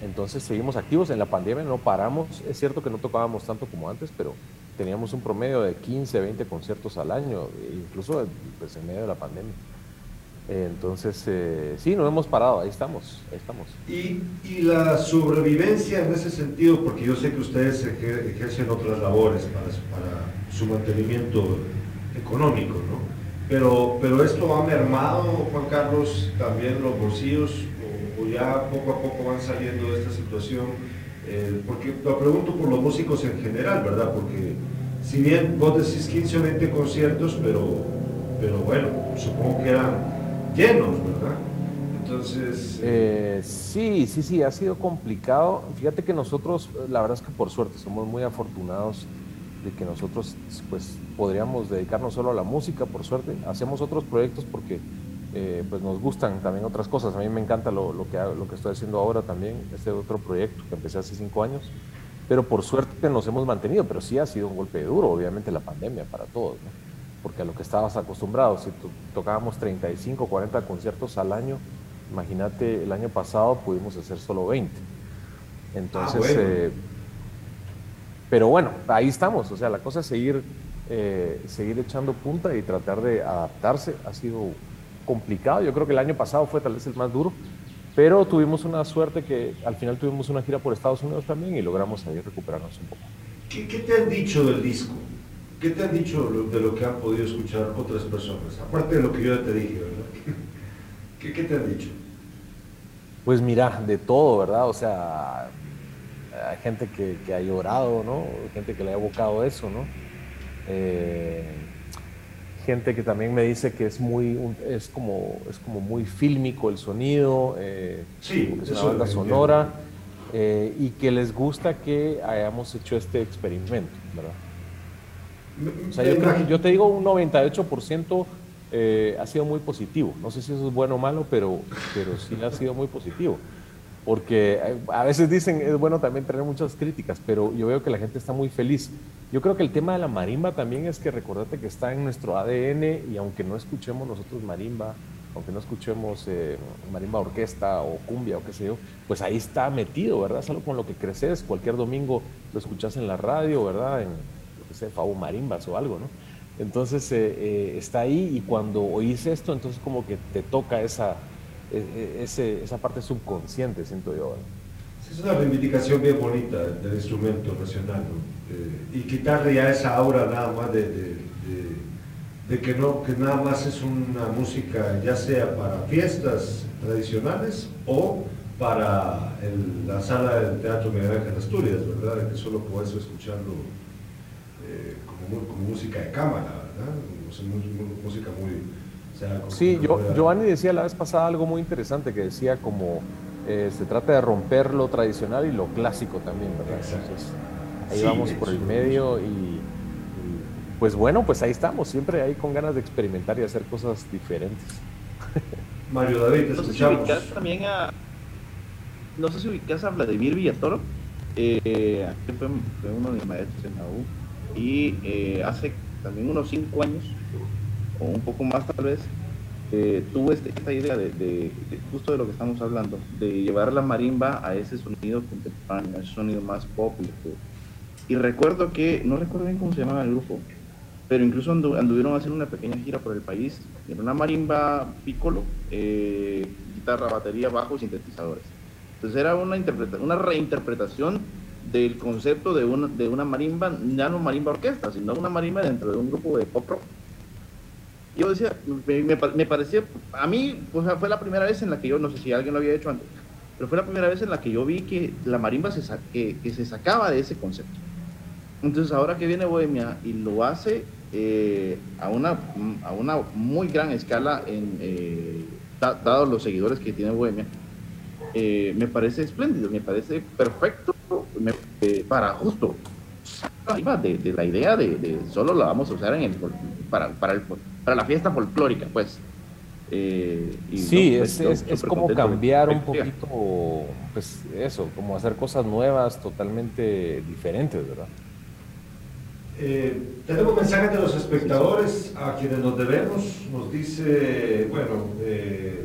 S2: entonces seguimos activos. En la pandemia no paramos. Es cierto que no tocábamos tanto como antes, pero teníamos un promedio de 15, 20 conciertos al año, incluso pues, en medio de la pandemia. Entonces, eh, sí, no hemos parado, ahí estamos, ahí estamos.
S1: Y, y, la sobrevivencia en ese sentido, porque yo sé que ustedes ejercen otras labores para, para su mantenimiento económico, ¿no? Pero, pero esto ha mermado, Juan Carlos, también los bolsillos, o, ya poco a poco van saliendo de esta situación. Eh, porque lo pregunto por los músicos en general, ¿verdad? Porque si bien vos decís 15 o 20 conciertos, pero, pero bueno, supongo que eran llenos, ¿verdad? Entonces...
S2: Eh, eh, sí, sí, sí, ha sido complicado. Fíjate que nosotros, la verdad es que por suerte somos muy afortunados de que nosotros pues podríamos dedicarnos solo a la música, por suerte. Hacemos otros proyectos porque eh, pues nos gustan también otras cosas. A mí me encanta lo, lo, que, lo que estoy haciendo ahora también, este otro proyecto que empecé hace cinco años. Pero por suerte nos hemos mantenido, pero sí ha sido un golpe duro, obviamente, la pandemia para todos. ¿no? Porque a lo que estabas acostumbrado, si tocábamos 35, 40 conciertos al año, imagínate, el año pasado pudimos hacer solo 20. Entonces, ah, eh, pero bueno, ahí estamos, o sea, la cosa es seguir, eh, seguir echando punta y tratar de adaptarse. Ha sido complicado, yo creo que el año pasado fue tal vez el más duro, pero tuvimos una suerte que al final tuvimos una gira por Estados Unidos también y logramos ahí recuperarnos un poco.
S1: ¿Qué, qué te han dicho del disco? ¿Qué te han dicho de lo que han podido escuchar otras personas? Aparte de lo que yo ya te dije, ¿verdad? [laughs] ¿Qué, te han dicho?
S2: Pues mira, de todo, ¿verdad? O sea, hay gente que, ha llorado, ¿no? Gente que le ha evocado eso, ¿no? Eh, gente que también me dice que es muy, es como, es como muy fílmico el sonido, eh,
S1: sí,
S2: es una banda sonora, eh, y que les gusta que hayamos hecho este experimento, ¿verdad? O sea, yo, te digo un 98% eh, ha sido muy positivo. No sé si eso es bueno o malo, pero, pero sí ha sido muy positivo. Porque eh, a veces dicen es bueno también tener muchas críticas, pero yo veo que la gente está muy feliz. Yo creo que el tema de la marimba también es que recordate que está en nuestro ADN y aunque no escuchemos nosotros marimba, aunque no escuchemos eh, marimba orquesta o cumbia o qué sé yo, pues ahí está metido, ¿verdad? Es algo con lo que creces. Cualquier domingo lo escuchas en la radio, ¿verdad? En, sé, Fabo Marimbas o algo, ¿no? Entonces eh, eh, está ahí y cuando oís esto, entonces como que te toca esa, e, e, esa parte subconsciente, siento yo.
S1: Es una reivindicación bien bonita del instrumento nacional, ¿no? Eh, y quitarle ya esa aura nada más de, de, que, no, que nada más es una música ya sea para fiestas tradicionales o para la sala del Teatro Miguel Ángel Asturias, ¿verdad? Que solo puedes escucharlo como, música de cámara, ¿verdad? música muy...
S2: sí, yo, Giovanni decía la vez pasada algo muy interesante, que decía como eh, se trata de romper lo tradicional y lo clásico también, ¿verdad? Entonces, ahí vamos por el medio y, pues bueno, pues ahí estamos, siempre ahí con ganas de experimentar y hacer cosas diferentes. [laughs]
S1: Mario David, te
S3: No sé si
S1: escuchamos.
S3: ubicas también a. No sé si ubicas a Vladimir Villatoro. Eh, fue, fue uno de mis maestros en la U. Y eh, hace también unos cinco años, o un poco más tal vez, eh, tuvo este- esta idea de, de- de justo de lo que estamos hablando, de llevar la marimba a ese sonido contemporáneo, a ese sonido más pop. y recuerdo que, no recuerdo bien cómo se llamaba el grupo, pero incluso andu- anduvieron haciendo una pequeña gira por el país. Era una marimba piccolo, eh, guitarra, batería, bajo y sintetizadores. Entonces era una, una reinterpretación del concepto de una, de una marimba, ya no marimba orquesta, sino una marimba dentro de un grupo de pop rock. Yo decía, me, me pa- me parecía, a mí pues, fue la primera vez en la que yo, no sé si alguien lo había hecho antes, pero fue la primera vez en la que yo vi que la marimba se, que, se sacaba de ese concepto. Entonces ahora que viene Bohemia y lo hace eh, a, una, a una muy gran escala, en, eh, da- dados los seguidores que tiene Bohemia, eh, me parece espléndido, me parece perfecto me- eh, para justo de, de la idea de, de solo la vamos a usar en el, para, para, el, para la fiesta folclórica, pues. Eh, y
S2: Sí,
S3: no,
S2: es, es, como cambiar un poquito, pues eso, como hacer cosas nuevas, totalmente diferentes, ¿verdad?
S1: Eh, tenemos mensajes de los espectadores a quienes nos debemos. Nos dice, bueno, eh,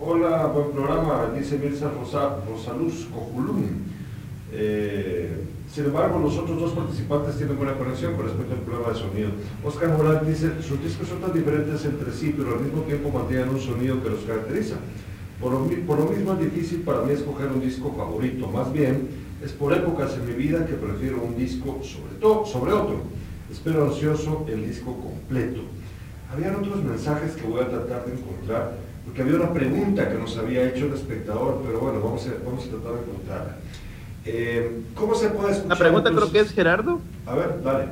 S1: hola, buen programa, dice Mirza Rosa, Rosaluz Cojulún. Eh, sin embargo, los otros dos participantes tienen buena conexión con respecto al problema de sonido. Oscar Morán dice, sus discos son tan diferentes entre sí, pero al mismo tiempo mantienen un sonido que los caracteriza. Por lo, mi- por lo mismo es difícil para mí escoger un disco favorito, más bien es por épocas en mi vida que prefiero un disco sobre todo sobre otro. Espero ansioso el disco completo. Habían otros mensajes que voy a tratar de encontrar, porque había una pregunta que nos había hecho el espectador, pero bueno, vamos a, vamos a tratar de encontrarla. Eh, ¿Cómo se puede escuchar?
S3: La pregunta
S1: entonces-
S3: creo que es Gerardo.
S1: A ver, dale.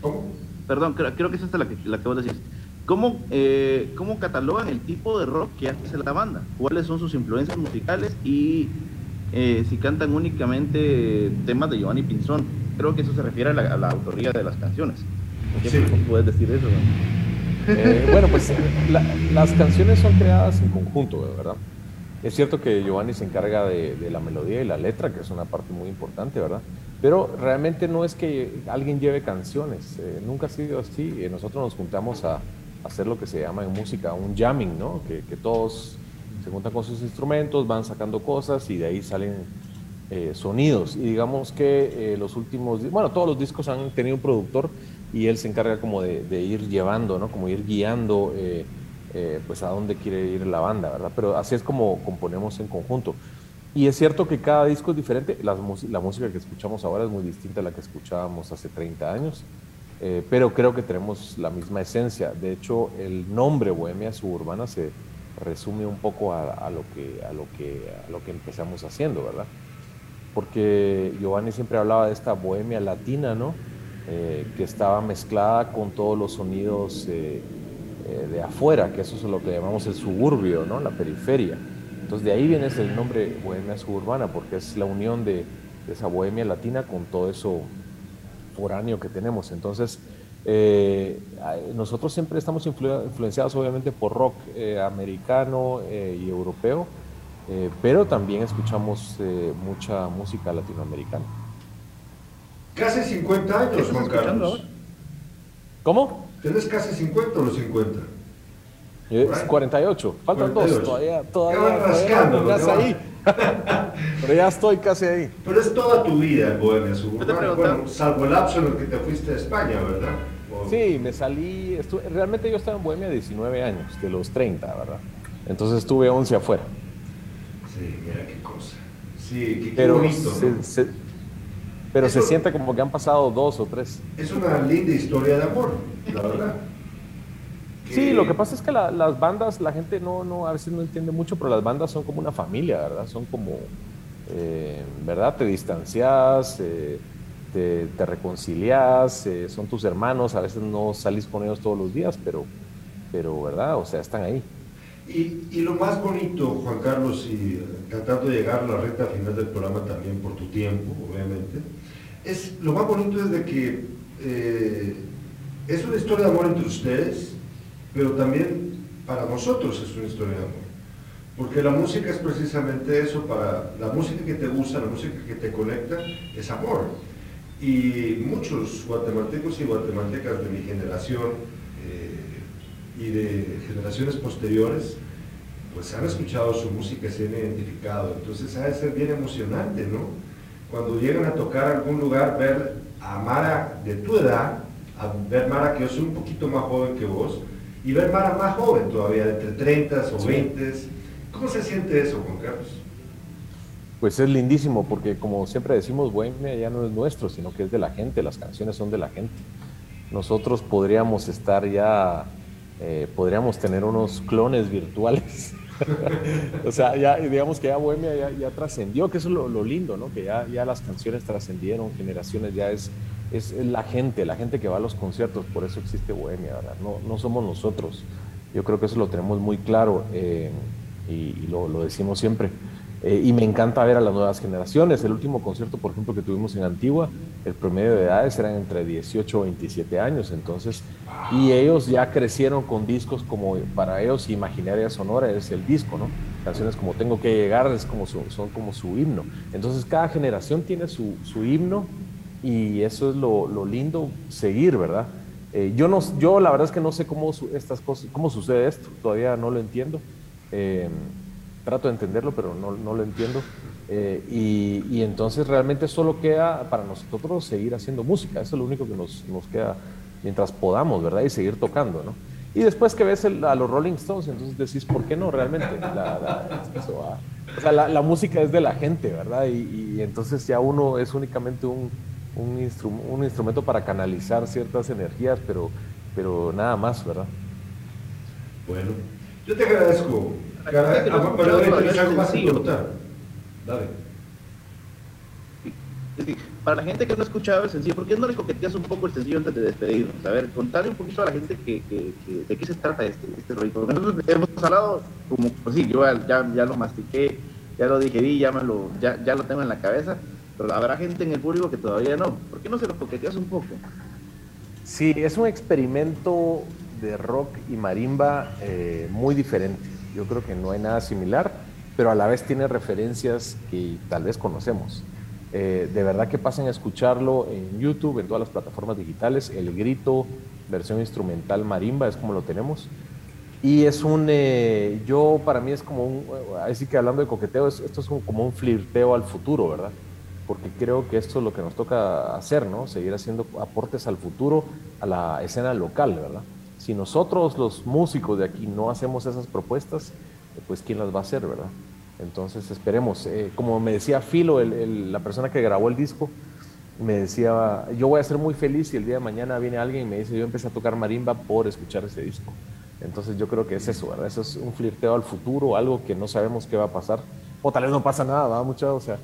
S1: ¿Cómo?
S3: Perdón, creo, creo que es esta la que, la que vos decís. ¿Cómo, eh, ¿Cómo catalogan el tipo de rock que hace la banda? ¿Cuáles son sus influencias musicales? Y eh, si cantan únicamente temas de Giovanni Pinzón. Creo que eso se refiere a la, a la autoría de las canciones. ¿Qué
S1: Sí.
S3: puedes decir eso? no?
S2: Eh, bueno, pues la- las canciones son creadas en conjunto, ¿verdad? Es cierto que Giovanni se encarga de, la melodía y la letra, que es una parte muy importante, ¿verdad? Pero realmente no es que alguien lleve canciones, eh, nunca ha sido así. Eh, nosotros nos juntamos a, hacer lo que se llama en música un jamming, ¿no? Que, todos se juntan con sus instrumentos, van sacando cosas y de ahí salen sonidos. Y digamos que los últimos, bueno, todos los discos han tenido un productor y él se encarga como de, ir llevando, ¿no? Como ir guiando, eh, eh, pues a dónde quiere ir la banda, ¿verdad? Pero así es como componemos en conjunto. Y es cierto que cada disco es diferente. La música que escuchamos ahora es muy distinta a la que escuchábamos hace 30 años. Eh, pero creo que tenemos la misma esencia. De hecho, el nombre Bohemia Suburbana se resume un poco a, a lo, que, a, lo, que, a lo que empezamos haciendo, ¿verdad? Porque Giovanni siempre hablaba de esta bohemia latina, ¿no? Eh, que estaba mezclada con todos los sonidos eh, eh, de afuera, que eso es lo que llamamos el suburbio, ¿no? La periferia. Entonces de ahí viene el nombre bohemia suburbana, porque es la unión de, de esa bohemia latina con todo eso foráneo que tenemos. Entonces, eh, nosotros siempre estamos influ- influenciados obviamente por rock eh, americano eh, y europeo, pero también escuchamos mucha música latinoamericana.
S1: Casi 50
S3: ¿Qué
S1: años, Juan Carlos.
S3: ahora?
S2: ¿Cómo?
S1: ¿Tienes casi 50 o los 50?
S2: Eh,
S1: Por ahí.
S2: 48. Faltan
S1: 48.
S2: dos. Todavía,
S1: Ya
S2: todavía,
S1: van
S2: todavía
S1: rascando,
S2: pongas
S1: van.
S2: ahí. [laughs] Pero ya estoy casi ahí.
S1: Pero es toda tu vida en Bohemia Suburbana. Bueno, salvo el lapso en el que te fuiste a España, ¿verdad? O-
S2: Sí, me salí. estuve- realmente yo estaba en Bohemia 19 años, de los 30, ¿verdad? Entonces estuve 11 afuera.
S1: Sí, mira qué cosa. Sí, qué, qué
S2: Pero,
S1: bonito.
S2: se,
S1: ¿no?
S2: se- pero se siente como que han pasado dos o tres.
S1: Es una linda historia de amor, la verdad.
S2: Sí, lo que pasa es que la- las bandas, la gente no, no, a veces no entiende mucho, pero las bandas son como una familia, ¿verdad? Son como, eh, ¿verdad? Te distancias, eh, te, te reconcilias, eh, son tus hermanos, a veces no salís con ellos todos los días, pero, pero ¿verdad? O sea, están ahí.
S1: Y, y lo más bonito, Juan Carlos, y eh, tratando de llegar a la recta final del programa también por tu tiempo, obviamente, es lo más bonito es de que eh, es una historia de amor entre ustedes, pero también para nosotros es una historia de amor. Porque la música es precisamente eso, para la música que te gusta, la música que te conecta, es amor. Y muchos guatemaltecos y guatemaltecas de mi generación eh, y de generaciones posteriores, pues han escuchado su música y se han identificado. Entonces ha de ser bien emocionante, ¿no? Cuando llegan a tocar algún lugar, ver a Mara de tu edad, a ver Mara que yo soy un poquito más joven que vos, y ver Mara más joven todavía, entre 30 o 20 ¿Cómo se siente eso, Juan Carlos?
S2: Pues es lindísimo, porque como siempre decimos, Bohemia ya no es nuestro, sino que es de la gente, las canciones son de la gente. Nosotros podríamos estar ya, eh, podríamos tener unos clones virtuales. [laughs] o sea, ya digamos que ya Bohemia ya, trascendió, que eso es lo, lindo, ¿no? Que ya, ya las canciones trascendieron, generaciones, ya es, es, la gente, la gente que va a los conciertos, por eso existe Bohemia, ¿verdad? No, no somos nosotros. Yo creo que eso lo tenemos muy claro. Eh, y, lo, decimos siempre. Eh, y me encanta ver a las nuevas generaciones. El último concierto, por ejemplo, que tuvimos en Antigua, el promedio de edades eran entre 18 y 27 años. Entonces, y ellos ya crecieron con discos como para ellos Imaginaria Sonora es el disco, ¿no? Canciones como Tengo que llegar es como son como su himno. Entonces, cada generación tiene su, su himno y eso es lo, lo lindo seguir, ¿verdad? Eh, yo, no, yo la verdad es que no sé cómo, estas cosas, cómo sucede esto, todavía no lo entiendo. Eh, trato de entenderlo, pero no, no lo entiendo. Eh, y, y, entonces realmente solo queda para nosotros seguir haciendo música. Eso es lo único que nos, nos queda mientras podamos, ¿verdad? Y seguir tocando, ¿no? Y después que ves a los Rolling Stones, entonces decís, ¿por qué no realmente? La, o sea, la, música es de la gente, ¿verdad? Y, y entonces ya uno es únicamente un, un, un, instrumento para canalizar ciertas energías, pero, pero nada más, ¿verdad?
S1: Bueno, yo te agradezco.
S3: Para la gente que no ha escuchado el sencillo, ¿por qué no le coqueteas un poco el sencillo antes de despedirnos? A ver, contarle un poquito a la gente que, de qué se trata este, este rollo. Nosotros hemos hablado, como, pues sí, yo ya, ya lo mastiqué, ya lo digerí, ya, me lo, ya, ya lo tengo en la cabeza, pero habrá gente en el público que todavía no. ¿Por qué no se lo coqueteas un poco?
S2: Sí, es un experimento de rock y marimba eh, muy diferente. Yo creo que no hay nada similar, pero a la vez tiene referencias que tal vez conocemos. Eh, de verdad que pasen a escucharlo en YouTube, en todas las plataformas digitales. El Grito, versión instrumental marimba, es como lo tenemos. Y es un, eh, yo para mí es como un, así que hablando de coqueteo, esto es como un flirteo al futuro, ¿verdad? Porque creo que esto es lo que nos toca hacer, ¿no? Seguir haciendo aportes al futuro, a la escena local, ¿verdad? Si nosotros los músicos de aquí no hacemos esas propuestas, pues quién las va a hacer, ¿verdad? Entonces esperemos. Eh, como me decía Filo, la persona que grabó el disco, me decía, yo voy a ser muy feliz si el día de mañana viene alguien y me dice, yo empecé a tocar marimba por escuchar ese disco. Entonces yo creo que es eso, ¿verdad? Eso es un flirteo al futuro, algo que no sabemos qué va a pasar. O tal vez no pasa nada, ¿verdad, muchachos? O sea,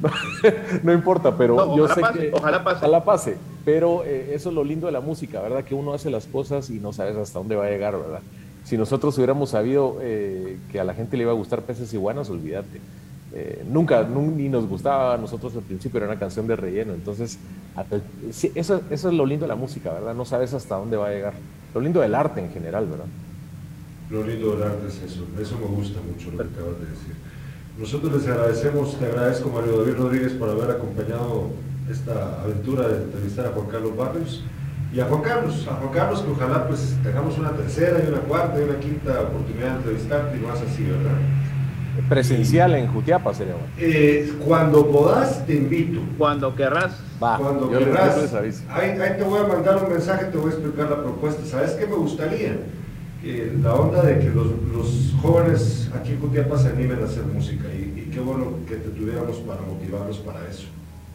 S2: [laughs] no, importa, pero yo sé que...
S3: Ojalá pase.
S2: Ojalá pase. Pero eh, eso es lo lindo de la música, ¿verdad? Que uno hace las cosas y no sabes hasta dónde va a llegar, ¿verdad? Si nosotros hubiéramos sabido eh, que a la gente le iba a gustar peces iguanas, olvídate. Eh, nunca, ni nos gustaba a nosotros al principio, era una canción de relleno. Entonces, eso, eso es lo lindo de la música, ¿verdad? No sabes hasta dónde va a llegar. Lo lindo del arte en general, ¿verdad?
S1: Lo lindo del arte es eso. Eso me gusta mucho lo que acabas de decir. Nosotros les agradecemos, te agradezco Mario David Rodríguez por haber acompañado esta aventura de entrevistar a Juan Carlos Barrios y a Juan Carlos, a Juan Carlos que ojalá pues tengamos una tercera y una cuarta y una quinta oportunidad de entrevistarte y más así, ¿verdad?
S2: Presencial en Jutiapa sería bueno.
S1: Eh, cuando podás, te invito.
S3: Cuando querrás.
S1: Va, cuando querrás. Ahí, ahí, te voy a mandar un mensaje, te voy a explicar la propuesta. ¿Sabes qué me gustaría? La onda de que los, los, jóvenes aquí en Jutiapa se animen a hacer música y, y qué bueno que te tuviéramos para motivarlos para eso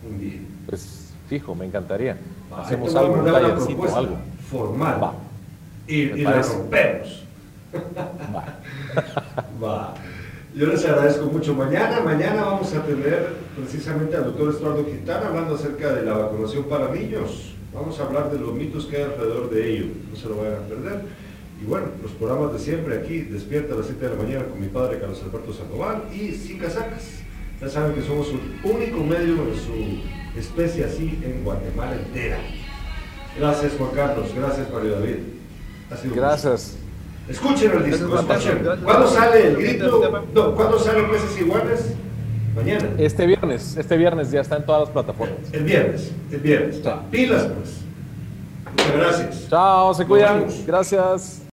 S1: un día.
S2: Pues fijo, me encantaría. Hacemos algo, un tallercito, algo.
S1: Formal. Va. Y, y la rompemos. Va. [laughs] Va. Yo les agradezco mucho. Mañana, mañana vamos a tener precisamente al doctor Estuardo Quintana hablando acerca de la vacunación para niños. Vamos a hablar de los mitos que hay alrededor de ello. No se lo vayan a perder. Y bueno, los programas de siempre aquí, despierta a las 7 de la mañana con mi padre Carlos Alberto Sandoval y Sin Casacas. Ya saben que somos un único medio en su especie así en Guatemala entera. Gracias Juan Carlos, gracias Mario David. Ha sido un
S2: Gracias.
S1: Escuchen el disco, escuchen. ¿Cuándo sale el grito? No, ¿cuándo sale Peces Iguales? Mañana.
S2: Este viernes, este viernes ya está en todas las plataformas.
S1: El viernes, el viernes.
S2: Chao.
S1: Pilas pues. Muchas gracias.
S2: Chao, se cuidan. Gracias.